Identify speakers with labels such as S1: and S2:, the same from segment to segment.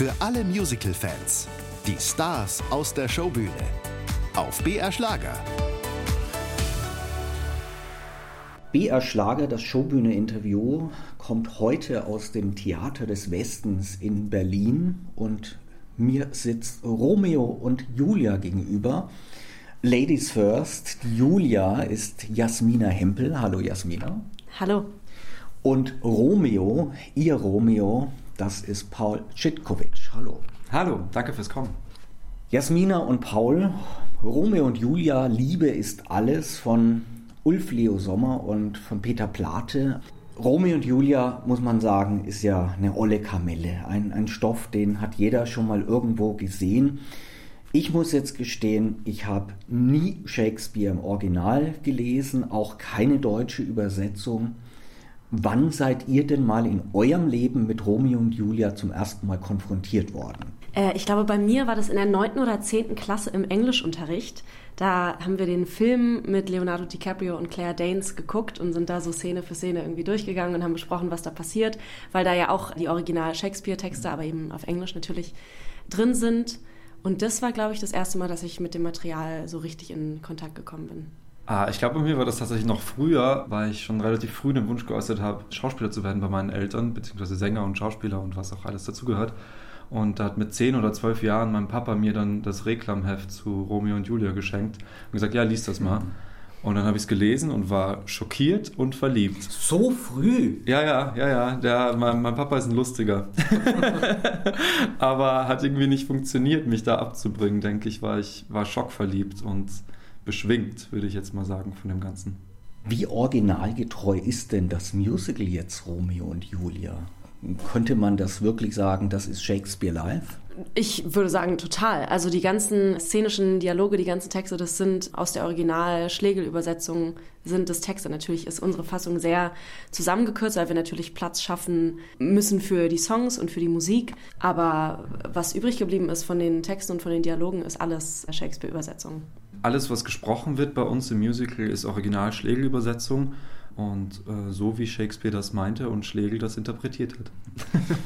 S1: Für alle Musical-Fans. Die Stars aus der Showbühne. Auf BR Schlager.
S2: BR Schlager, das Showbühne-Interview, kommt heute aus dem Theater des Westens in Berlin und mir sitzt Romeo und Julia gegenüber. Ladies first, Julia ist Jasmina Hempel. Hallo Jasmina.
S3: Hallo.
S2: Und Romeo, ihr Romeo, das ist Paul Schitkovic. Hallo.
S4: Hallo, danke fürs Kommen.
S2: Jasmina und Paul, Romeo und Julia, Liebe ist alles von Ulf Leo Sommer und von Peter Plate. Romeo und Julia, muss man sagen, ist ja eine olle Kamelle. Ein, ein Stoff, den hat jeder schon mal irgendwo gesehen. Ich muss jetzt gestehen, ich habe nie Shakespeare im Original gelesen, auch keine deutsche Übersetzung. Wann seid ihr denn mal in eurem Leben mit Romeo und Julia zum ersten Mal konfrontiert worden?
S3: Äh, ich glaube, bei mir war das in der 9. oder 10. Klasse im Englischunterricht. Da haben wir den Film mit Leonardo DiCaprio und Claire Danes geguckt und sind da so Szene für Szene irgendwie durchgegangen und haben besprochen, was da passiert, weil da ja auch die Original Shakespeare-Texte, aber eben auf Englisch natürlich drin sind. Und das war, glaube ich, das erste Mal, dass ich mit dem Material so richtig in Kontakt gekommen bin.
S4: Ah, ich glaube, bei mir war das tatsächlich noch früher, weil ich schon relativ früh den Wunsch geäußert habe, Schauspieler zu werden bei meinen Eltern, beziehungsweise Sänger und Schauspieler und was auch alles dazugehört. Und da hat mit zehn oder zwölf Jahren mein Papa mir dann das Reklamheft zu Romeo und Julia geschenkt und gesagt, ja, lies das mal. Und dann habe ich es gelesen und war schockiert und verliebt.
S2: So früh?
S4: Ja, ja, ja, ja. Der, mein, mein Papa ist ein Lustiger. Aber hat irgendwie nicht funktioniert, mich da abzubringen, denke ich, war ich war schockverliebt und beschwingt, würde ich jetzt mal sagen, von dem Ganzen.
S2: Wie originalgetreu ist denn das Musical jetzt Romeo und Julia? Könnte man das wirklich sagen, das ist Shakespeare live?
S3: Ich würde sagen, total. Also die ganzen szenischen Dialoge, die ganzen Texte, das sind aus der Original-Schlegel-Übersetzung, sind das Texte. Natürlich ist unsere Fassung sehr zusammengekürzt, weil wir natürlich Platz schaffen müssen für die Songs und für die Musik. Aber was übrig geblieben ist von den Texten und von den Dialogen, ist alles Shakespeare-Übersetzung.
S4: Alles, was gesprochen wird bei uns im Musical, ist Original-Schlegel-Übersetzung. Und äh, so wie Shakespeare das meinte und Schlegel das interpretiert hat.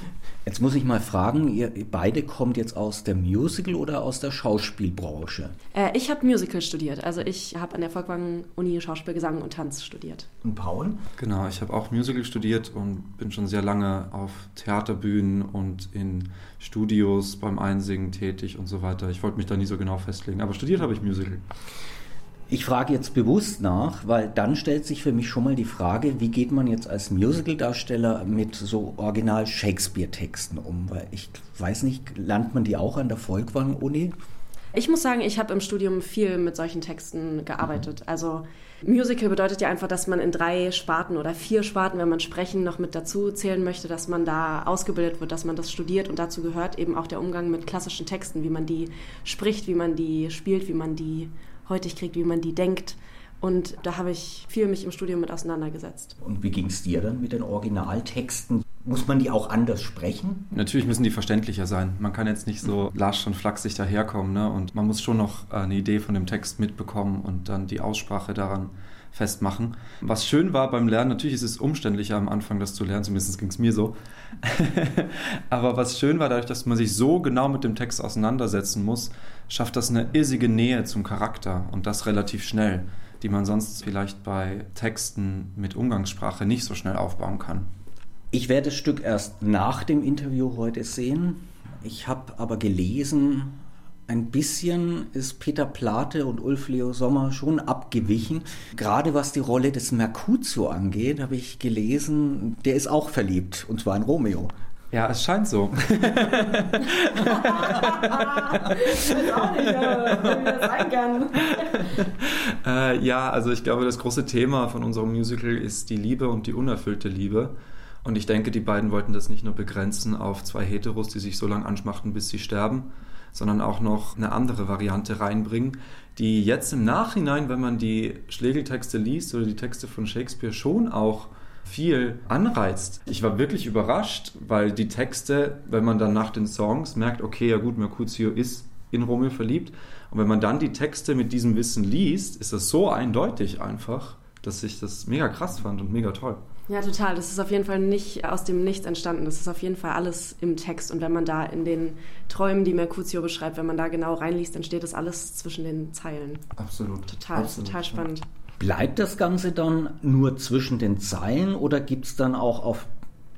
S2: jetzt muss ich mal fragen, ihr beide kommt jetzt aus der Musical- oder aus der Schauspielbranche?
S3: Äh, ich habe Musical studiert. Also ich habe an der Volkwang Uni Schauspiel, Gesang und Tanz studiert.
S2: Und Paul?
S4: Genau, ich habe auch Musical studiert und bin schon sehr lange auf Theaterbühnen und in Studios beim Einsingen tätig und so weiter. Ich wollte mich da nie so genau festlegen, aber studiert habe ich Musical.
S2: Ich frage jetzt bewusst nach, weil dann stellt sich für mich schon mal die Frage, wie geht man jetzt als Musical-Darsteller mit so original Shakespeare-Texten um? Weil ich weiß nicht, lernt man die auch an der Volkwang-Uni?
S3: Ich muss sagen, ich habe im Studium viel mit solchen Texten gearbeitet. Also Musical bedeutet ja einfach, dass man in drei Sparten oder vier Sparten, wenn man sprechen noch mit dazu zählen möchte, dass man da ausgebildet wird, dass man das studiert und dazu gehört eben auch der Umgang mit klassischen Texten, wie man die spricht, wie man die spielt, wie man die heutig kriegt, wie man die denkt. Und da habe ich viel mich im Studium mit auseinandergesetzt.
S2: Und wie ging es dir dann mit den Originaltexten? Muss man die auch anders sprechen?
S4: Natürlich müssen die verständlicher sein. Man kann jetzt nicht so lasch und flachsig daherkommen. Ne? Und man muss schon noch eine Idee von dem Text mitbekommen und dann die Aussprache daran festmachen. Was schön war beim Lernen, natürlich ist es umständlicher am Anfang, das zu lernen, zumindest ging es mir so. Aber was schön war, dadurch, dass man sich so genau mit dem Text auseinandersetzen muss, schafft das eine irrige Nähe zum Charakter und das relativ schnell, die man sonst vielleicht bei Texten mit Umgangssprache nicht so schnell aufbauen kann.
S2: Ich werde das Stück erst nach dem Interview heute sehen. Ich habe aber gelesen, ein bisschen ist Peter Plate und Ulf Leo Sommer schon abgewichen. Gerade was die Rolle des Mercutio angeht, habe ich gelesen, der ist auch verliebt, und zwar in Romeo.
S4: Ja, es scheint so. ich weiß auch nicht, wie das sein kann. Äh, ja, also ich glaube, das große Thema von unserem Musical ist die Liebe und die unerfüllte Liebe. Und ich denke, die beiden wollten das nicht nur begrenzen auf zwei Heteros, die sich so lange anschmachten, bis sie sterben, sondern auch noch eine andere Variante reinbringen, die jetzt im Nachhinein, wenn man die Schlegeltexte liest oder die Texte von Shakespeare schon auch viel anreizt. Ich war wirklich überrascht, weil die Texte, wenn man dann nach den Songs merkt, okay, ja gut, Mercutio ist in Romeo verliebt. Und wenn man dann die Texte mit diesem Wissen liest, ist das so eindeutig einfach, dass ich das mega krass fand und mega toll.
S3: Ja, total. Das ist auf jeden Fall nicht aus dem Nichts entstanden. Das ist auf jeden Fall alles im Text. Und wenn man da in den Träumen, die Mercutio beschreibt, wenn man da genau reinliest, dann steht das alles zwischen den Zeilen.
S4: Absolut.
S3: Total,
S4: Absolut,
S3: total spannend.
S2: Bleibt das Ganze dann nur zwischen den Zeilen oder gibt es dann auch auf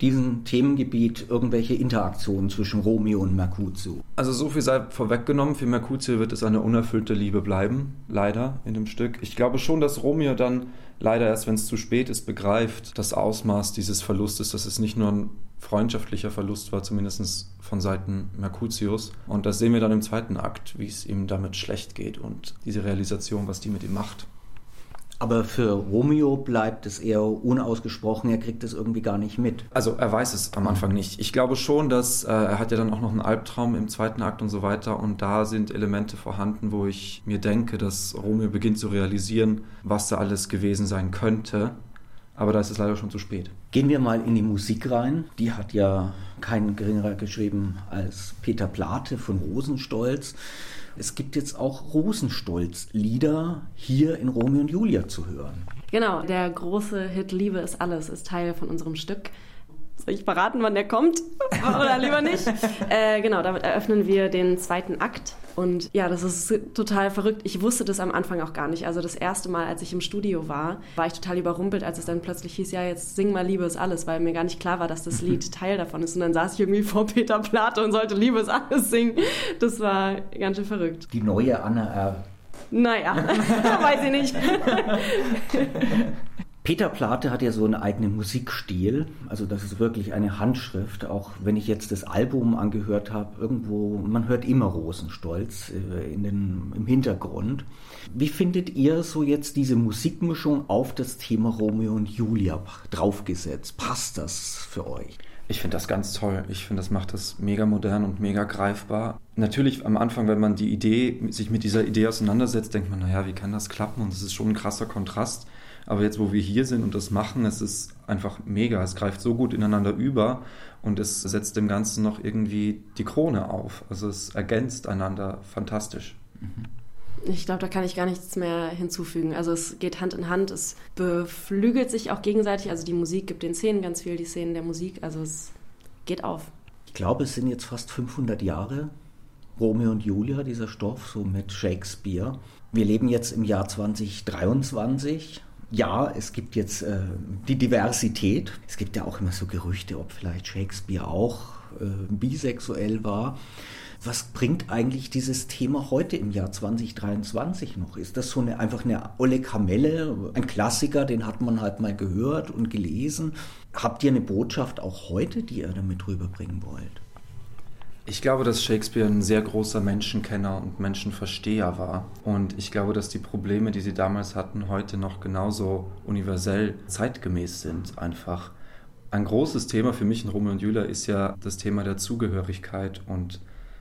S2: diesem Themengebiet irgendwelche Interaktionen zwischen Romeo und Mercutio?
S4: Also so viel sei vorweggenommen, für Mercutio wird es eine unerfüllte Liebe bleiben, leider in dem Stück. Ich glaube schon, dass Romeo dann leider erst, wenn es zu spät ist, begreift das Ausmaß dieses Verlustes, dass es nicht nur ein freundschaftlicher Verlust war, zumindest von Seiten Mercutius. Und das sehen wir dann im zweiten Akt, wie es ihm damit schlecht geht und diese Realisation, was die mit ihm macht.
S2: Aber für Romeo bleibt es eher unausgesprochen, er kriegt es irgendwie gar nicht mit.
S4: Also er weiß es am Anfang nicht. Ich glaube schon, dass äh, er hat ja dann auch noch einen Albtraum im zweiten Akt und so weiter und da sind Elemente vorhanden, wo ich mir denke, dass Romeo beginnt zu realisieren, was da alles gewesen sein könnte. Aber da ist es leider schon zu spät.
S2: Gehen wir mal in die Musik rein. Die hat ja kein geringerer geschrieben als Peter Plate von Rosenstolz. Es gibt jetzt auch Rosenstolz-Lieder hier in Romeo und Julia zu hören.
S3: Genau, der große Hit Liebe ist alles ist Teil von unserem Stück. Soll ich verraten, wann der kommt? Oder lieber nicht? äh, genau, damit eröffnen wir den zweiten Akt. Und ja, das ist total verrückt. Ich wusste das am Anfang auch gar nicht. Also das erste Mal, als ich im Studio war, war ich total überrumpelt, als es dann plötzlich hieß, ja, jetzt sing mal Liebe ist alles, weil mir gar nicht klar war, dass das Lied Teil davon ist. Und dann saß ich irgendwie vor Peter Plate und sollte Liebe ist alles singen. Das war ganz schön verrückt.
S2: Die neue Anna R.
S3: Naja, weiß ich nicht.
S2: Peter Plate hat ja so einen eigenen Musikstil, also das ist wirklich eine Handschrift, auch wenn ich jetzt das Album angehört habe, irgendwo, man hört immer Rosenstolz äh, in den, im Hintergrund. Wie findet ihr so jetzt diese Musikmischung auf das Thema Romeo und Julia draufgesetzt? Passt das für euch?
S4: Ich finde das ganz toll. Ich finde, das macht das mega modern und mega greifbar. Natürlich am Anfang, wenn man die Idee, sich mit dieser Idee auseinandersetzt, denkt man, naja, wie kann das klappen? Und das ist schon ein krasser Kontrast. Aber jetzt, wo wir hier sind und das machen, es ist einfach mega. Es greift so gut ineinander über und es setzt dem Ganzen noch irgendwie die Krone auf. Also es ergänzt einander fantastisch.
S3: Ich glaube, da kann ich gar nichts mehr hinzufügen. Also es geht Hand in Hand, es beflügelt sich auch gegenseitig. Also die Musik gibt den Szenen ganz viel, die Szenen der Musik. Also es geht auf.
S2: Ich glaube, es sind jetzt fast 500 Jahre Romeo und Julia, dieser Stoff, so mit Shakespeare. Wir leben jetzt im Jahr 2023 ja, es gibt jetzt äh, die Diversität. Es gibt ja auch immer so Gerüchte, ob vielleicht Shakespeare auch äh, bisexuell war. Was bringt eigentlich dieses Thema heute im Jahr 2023 noch? Ist das so eine, einfach eine olle Kamelle, ein Klassiker, den hat man halt mal gehört und gelesen? Habt ihr eine Botschaft auch heute, die ihr damit rüberbringen wollt?
S4: Ich glaube, dass Shakespeare ein sehr großer Menschenkenner und Menschenversteher war. Und ich glaube, dass die Probleme, die sie damals hatten, heute noch genauso universell zeitgemäß sind einfach. Ein großes Thema für mich in Romeo und Julia ist ja das Thema der Zugehörigkeit und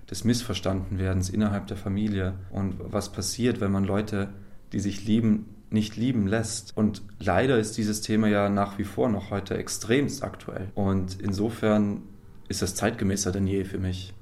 S4: des Missverstandenwerdens innerhalb der Familie und was passiert, wenn man Leute, die sich lieben, nicht lieben lässt. Und leider ist dieses Thema ja nach wie vor noch heute extremst aktuell. Und insofern ist das zeitgemäßer denn je für mich.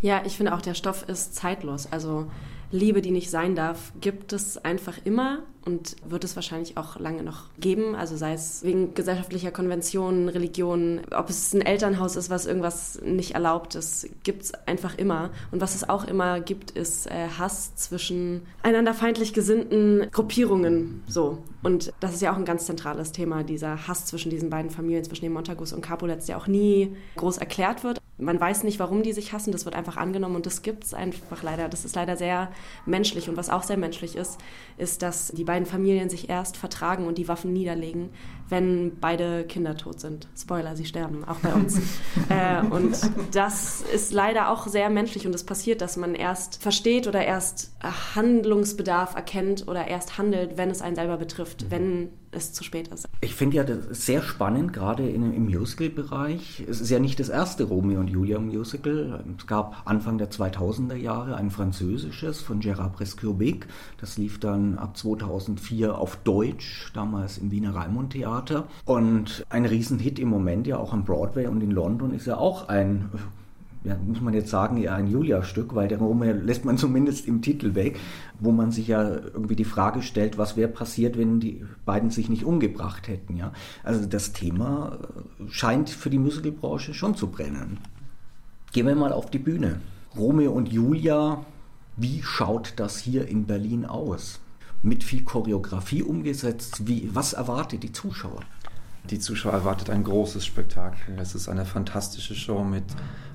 S3: Ja, ich finde auch, der Stoff ist zeitlos. Also Liebe, die nicht sein darf, gibt es einfach immer und wird es wahrscheinlich auch lange noch geben. Also sei es wegen gesellschaftlicher Konventionen, Religionen, ob es ein Elternhaus ist, was irgendwas nicht erlaubt ist, gibt es einfach immer. Und was es auch immer gibt, ist äh, Hass zwischen einander feindlich gesinnten Gruppierungen. So. Und das ist ja auch ein ganz zentrales Thema, dieser Hass zwischen diesen beiden Familien, zwischen den Montagus und Capulets, der auch nie groß erklärt wird. Man weiß nicht, warum die sich hassen, das wird einfach angenommen und das gibt es einfach leider. Das ist leider sehr menschlich. Und was auch sehr menschlich ist, ist, dass die beiden Familien sich erst vertragen und die Waffen niederlegen, wenn beide Kinder tot sind. Spoiler, sie sterben, auch bei uns. äh, und das ist leider auch sehr menschlich und es passiert, dass man erst versteht oder erst Handlungsbedarf erkennt oder erst handelt, wenn es einen selber betrifft, wenn es zu spät ist.
S2: Ich finde ja das sehr spannend, gerade im Musical-Bereich. Es ist ja nicht das erste Romeo und Julia Musical. Es gab Anfang der 2000er Jahre ein französisches von Gérard Presque-Ubique. Das lief dann ab 2004 auf Deutsch, damals im Wiener Raimund Theater. Und ein Riesenhit im Moment ja auch am Broadway und in London ist ja auch ein ja, muss man jetzt sagen, eher ein Julia-Stück, weil der Romeo lässt man zumindest im Titel weg, wo man sich ja irgendwie die Frage stellt, was wäre passiert, wenn die beiden sich nicht umgebracht hätten. Ja? Also das Thema scheint für die Musicalbranche schon zu brennen. Gehen wir mal auf die Bühne. Romeo und Julia, wie schaut das hier in Berlin aus? Mit viel Choreografie umgesetzt, wie, was erwartet die Zuschauer?
S4: Die Zuschauer erwartet ein großes Spektakel. Es ist eine fantastische Show mit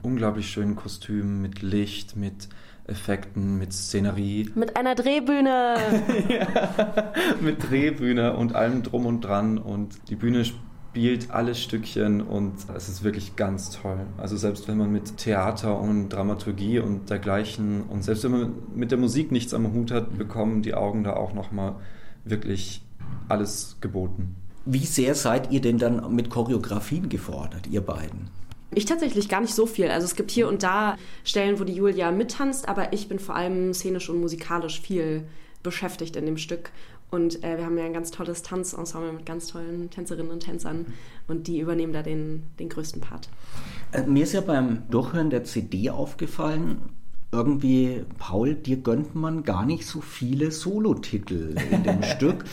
S4: unglaublich schönen Kostümen, mit Licht, mit Effekten, mit Szenerie.
S3: Mit einer Drehbühne!
S4: ja, mit Drehbühne und allem drum und dran. Und die Bühne spielt alle Stückchen und es ist wirklich ganz toll. Also selbst wenn man mit Theater und Dramaturgie und dergleichen und selbst wenn man mit der Musik nichts am Hut hat, bekommen die Augen da auch nochmal wirklich alles geboten.
S2: Wie sehr seid ihr denn dann mit Choreografien gefordert, ihr beiden?
S3: Ich tatsächlich gar nicht so viel. Also es gibt hier und da Stellen, wo die Julia mittanzt, aber ich bin vor allem szenisch und musikalisch viel beschäftigt in dem Stück. Und äh, wir haben ja ein ganz tolles Tanzensemble mit ganz tollen Tänzerinnen und Tänzern und die übernehmen da den, den größten Part.
S2: Äh, mir ist ja beim Durchhören der CD aufgefallen, irgendwie, Paul, dir gönnt man gar nicht so viele Solotitel in dem Stück.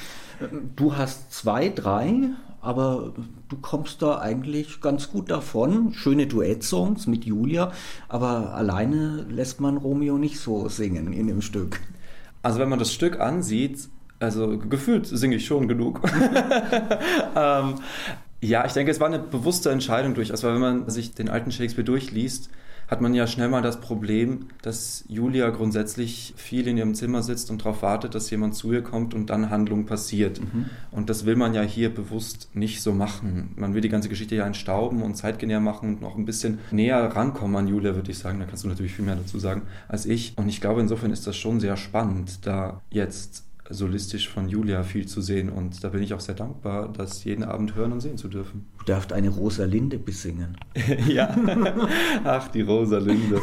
S2: Du hast zwei, drei, aber du kommst da eigentlich ganz gut davon. Schöne Duettsongs mit Julia, aber alleine lässt man Romeo nicht so singen in dem Stück.
S4: Also wenn man das Stück ansieht, also gefühlt singe ich schon genug. ähm, ja, ich denke, es war eine bewusste Entscheidung durchaus, weil wenn man sich den alten Shakespeare durchliest, hat man ja schnell mal das Problem, dass Julia grundsätzlich viel in ihrem Zimmer sitzt und darauf wartet, dass jemand zu ihr kommt und dann Handlung passiert. Mhm. Und das will man ja hier bewusst nicht so machen. Man will die ganze Geschichte ja entstauben und zeitgenäher machen und noch ein bisschen näher rankommen an Julia, würde ich sagen. Da kannst du natürlich viel mehr dazu sagen als ich. Und ich glaube, insofern ist das schon sehr spannend, da jetzt solistisch von Julia viel zu sehen und da bin ich auch sehr dankbar, das jeden Abend hören und sehen zu dürfen.
S2: Du darfst eine Rosalinde besingen.
S4: ja, ach die Rosalinde.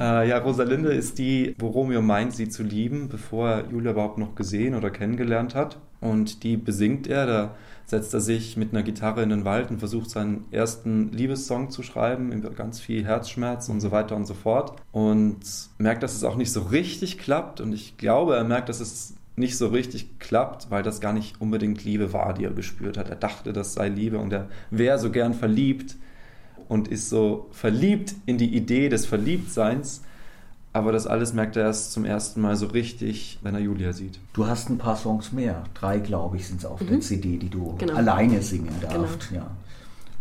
S4: äh, ja, Rosalinde ist die, wo Romeo meint, sie zu lieben, bevor er Julia überhaupt noch gesehen oder kennengelernt hat und die besingt er, da setzt er sich mit einer Gitarre in den Wald und versucht seinen ersten Liebessong zu schreiben, mit ganz viel Herzschmerz und so weiter und so fort. Und merkt, dass es auch nicht so richtig klappt. Und ich glaube, er merkt, dass es nicht so richtig klappt, weil das gar nicht unbedingt Liebe war, die er gespürt hat. Er dachte, das sei Liebe und er wäre so gern verliebt und ist so verliebt in die Idee des Verliebtseins aber das alles merkt er erst zum ersten Mal so richtig, wenn er Julia sieht.
S2: Du hast ein paar Songs mehr. Drei, glaube ich, sind es auf mhm. der CD, die du genau. alleine singen darfst. Genau. Ja.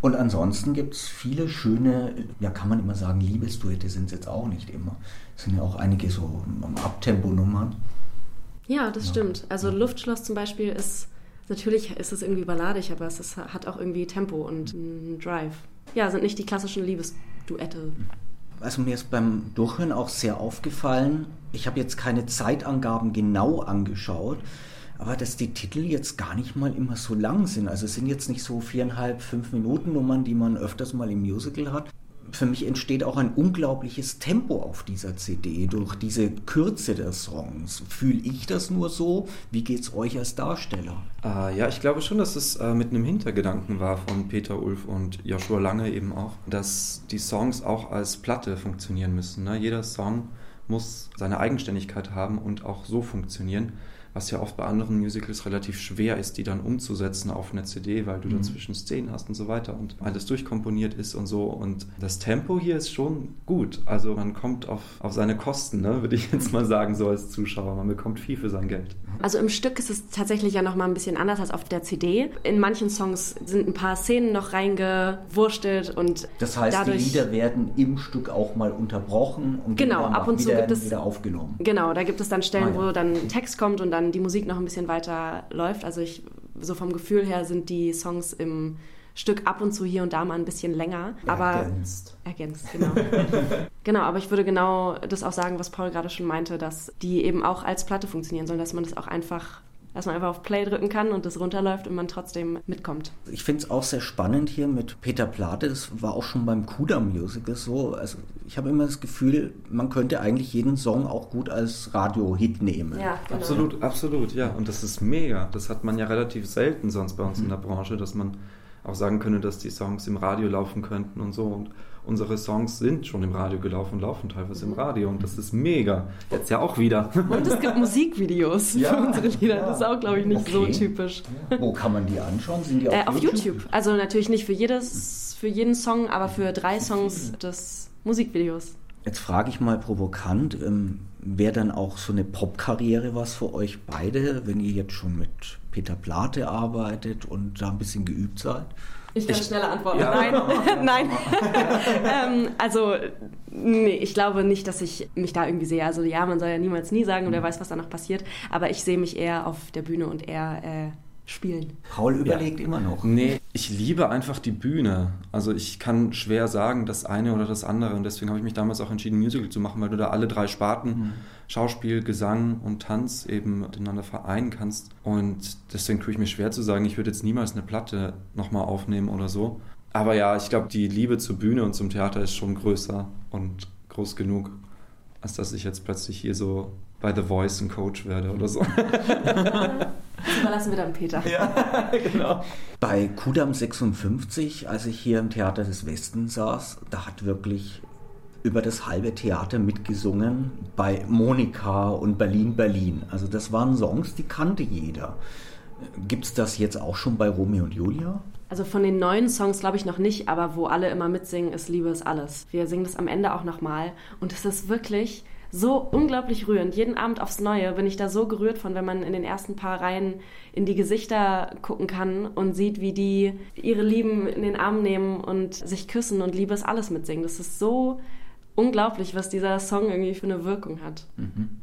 S2: Und ansonsten gibt es viele schöne, ja kann man immer sagen, Liebesduette sind es jetzt auch nicht immer. Es sind ja auch einige so Abtempo-Nummern.
S3: Ja, das ja. stimmt. Also ja. Luftschloss zum Beispiel ist, natürlich ist es irgendwie balladig, aber es ist, hat auch irgendwie Tempo und einen Drive. Ja, sind nicht die klassischen Liebesduette.
S2: Also mir ist beim Durchhören auch sehr aufgefallen, ich habe jetzt keine Zeitangaben genau angeschaut, aber dass die Titel jetzt gar nicht mal immer so lang sind. Also es sind jetzt nicht so viereinhalb, fünf Minuten Nummern, die man öfters mal im Musical hat, für mich entsteht auch ein unglaubliches Tempo auf dieser CD durch diese Kürze der Songs. Fühle ich das nur so? Wie geht es euch als Darsteller?
S4: Äh, ja, ich glaube schon, dass es äh, mit einem Hintergedanken war von Peter Ulf und Joshua Lange eben auch, dass die Songs auch als Platte funktionieren müssen. Ne? Jeder Song muss seine Eigenständigkeit haben und auch so funktionieren was ja oft bei anderen Musicals relativ schwer ist, die dann umzusetzen auf eine CD, weil du mhm. dazwischen Szenen hast und so weiter und alles durchkomponiert ist und so. Und das Tempo hier ist schon gut. Also man kommt auf, auf seine Kosten, ne, würde ich jetzt mal sagen, so als Zuschauer. Man bekommt viel für sein Geld.
S3: Also im Stück ist es tatsächlich ja nochmal ein bisschen anders als auf der CD. In manchen Songs sind ein paar Szenen noch reingewurstelt und
S2: Das heißt, dadurch, die Lieder werden im Stück auch mal unterbrochen und
S3: genau, ab und zu gibt es,
S2: wieder aufgenommen.
S3: Genau, da gibt es dann Stellen, ah, ja. wo dann Text kommt und dann dann die Musik noch ein bisschen weiter läuft. Also ich, so vom Gefühl her sind die Songs im Stück ab und zu hier und da mal ein bisschen länger. Aber ergänzt. Ergänzt, genau. genau, aber ich würde genau das auch sagen, was Paul gerade schon meinte, dass die eben auch als Platte funktionieren sollen, dass man das auch einfach dass man einfach auf Play drücken kann und das runterläuft und man trotzdem mitkommt.
S2: Ich finde es auch sehr spannend hier mit Peter Plate. Das war auch schon beim Kuda Musical so. Also ich habe immer das Gefühl, man könnte eigentlich jeden Song auch gut als Radio-Hit nehmen.
S4: Ja, genau. Absolut, absolut, ja. Und das ist mega. Das hat man ja relativ selten sonst bei uns mhm. in der Branche, dass man auch sagen können, dass die Songs im Radio laufen könnten und so. Und unsere Songs sind schon im Radio gelaufen und laufen teilweise im Radio und das ist mega. Jetzt ja auch wieder.
S3: Und es gibt Musikvideos ja, für unsere Lieder. Ja. Das ist auch, glaube ich, nicht okay. so typisch.
S2: Wo kann man die anschauen? Sind die
S3: auf, äh, auf YouTube? YouTube? Also natürlich nicht für, jedes, für jeden Song, aber für drei Songs des Musikvideos.
S2: Jetzt frage ich mal provokant, ähm, wäre dann auch so eine Popkarriere was für euch beide, wenn ihr jetzt schon mit Peter Plate arbeitet und da ein bisschen geübt seid?
S3: Ich kann ich, schneller antworten. Ja. Nein, nein. ähm, also, nee, ich glaube nicht, dass ich mich da irgendwie sehe. Also, ja, man soll ja niemals nie sagen und wer mhm. weiß, was da noch passiert. Aber ich sehe mich eher auf der Bühne und eher äh, spielen.
S2: Paul überlegt ja. immer noch.
S4: Nee, ich liebe einfach die Bühne. Also ich kann schwer sagen, das eine oder das andere. Und deswegen habe ich mich damals auch entschieden, Musical zu machen, weil du da alle drei Sparten, mhm. Schauspiel, Gesang und Tanz eben miteinander vereinen kannst. Und deswegen tue ich mir schwer zu sagen, ich würde jetzt niemals eine Platte nochmal aufnehmen oder so. Aber ja, ich glaube, die Liebe zur Bühne und zum Theater ist schon größer und groß genug, als dass ich jetzt plötzlich hier so bei The Voice ein Coach werde oder so.
S3: Das überlassen wir dann Peter. Ja,
S2: genau. Bei Kudam 56, als ich hier im Theater des Westens saß, da hat wirklich über das halbe Theater mitgesungen bei Monika und Berlin Berlin. Also das waren Songs, die kannte jeder. Gibt es das jetzt auch schon bei Romeo und Julia?
S3: Also von den neuen Songs glaube ich noch nicht, aber wo alle immer mitsingen, ist Liebe ist alles. Wir singen das am Ende auch nochmal und es ist wirklich so unglaublich rührend. Jeden Abend aufs Neue bin ich da so gerührt von, wenn man in den ersten paar Reihen in die Gesichter gucken kann und sieht, wie die ihre Lieben in den Arm nehmen und sich küssen und Liebe ist alles mitsingen. Das ist so unglaublich, was dieser Song irgendwie für eine Wirkung hat. Mhm.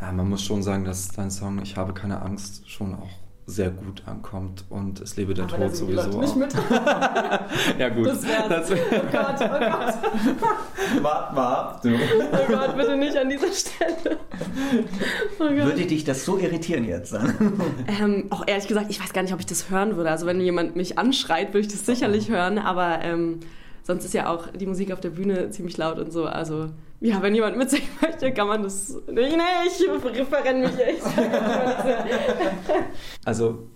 S4: Ja, man muss schon sagen, dass dein Song Ich habe keine Angst schon auch sehr gut ankommt und es lebe der Aber Tod sowieso. Nicht mit. ja gut. Das wär's. Das oh Gott, oh
S2: Gott. Wart mal ab, du.
S3: Oh Gott, bitte nicht an dieser Stelle.
S2: Oh würde dich das so irritieren jetzt?
S3: ähm, auch ehrlich gesagt, ich weiß gar nicht, ob ich das hören würde. Also wenn jemand mich anschreit, würde ich das sicherlich hören, aber ähm, sonst ist ja auch die Musik auf der Bühne ziemlich laut und so. Also ja, wenn jemand mitsingen möchte, kann man das. Nee, nee, ich verrenne mich echt.
S4: also,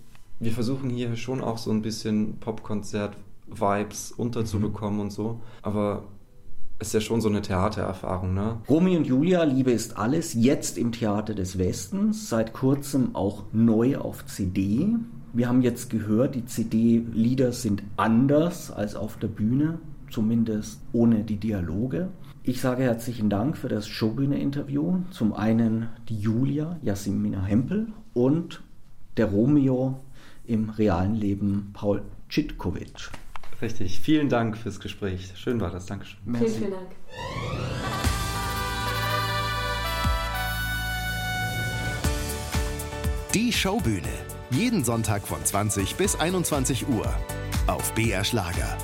S4: wir versuchen hier schon auch so ein bisschen Popkonzert-Vibes unterzubekommen mhm. und so. Aber es ist ja schon so eine Theatererfahrung, ne?
S2: Romy und Julia, Liebe ist alles, jetzt im Theater des Westens, seit kurzem auch neu auf CD. Wir haben jetzt gehört, die CD-Lieder sind anders als auf der Bühne, zumindest ohne die Dialoge. Ich sage herzlichen Dank für das Showbühne-Interview. Zum einen die Julia Jasmina Hempel und der Romeo im realen Leben Paul Tschitkovic.
S4: Richtig, vielen Dank fürs Gespräch. Schön war das, Dankeschön.
S3: Merci. Vielen, vielen Dank.
S1: Die Showbühne. Jeden Sonntag von 20 bis 21 Uhr auf BR Schlager.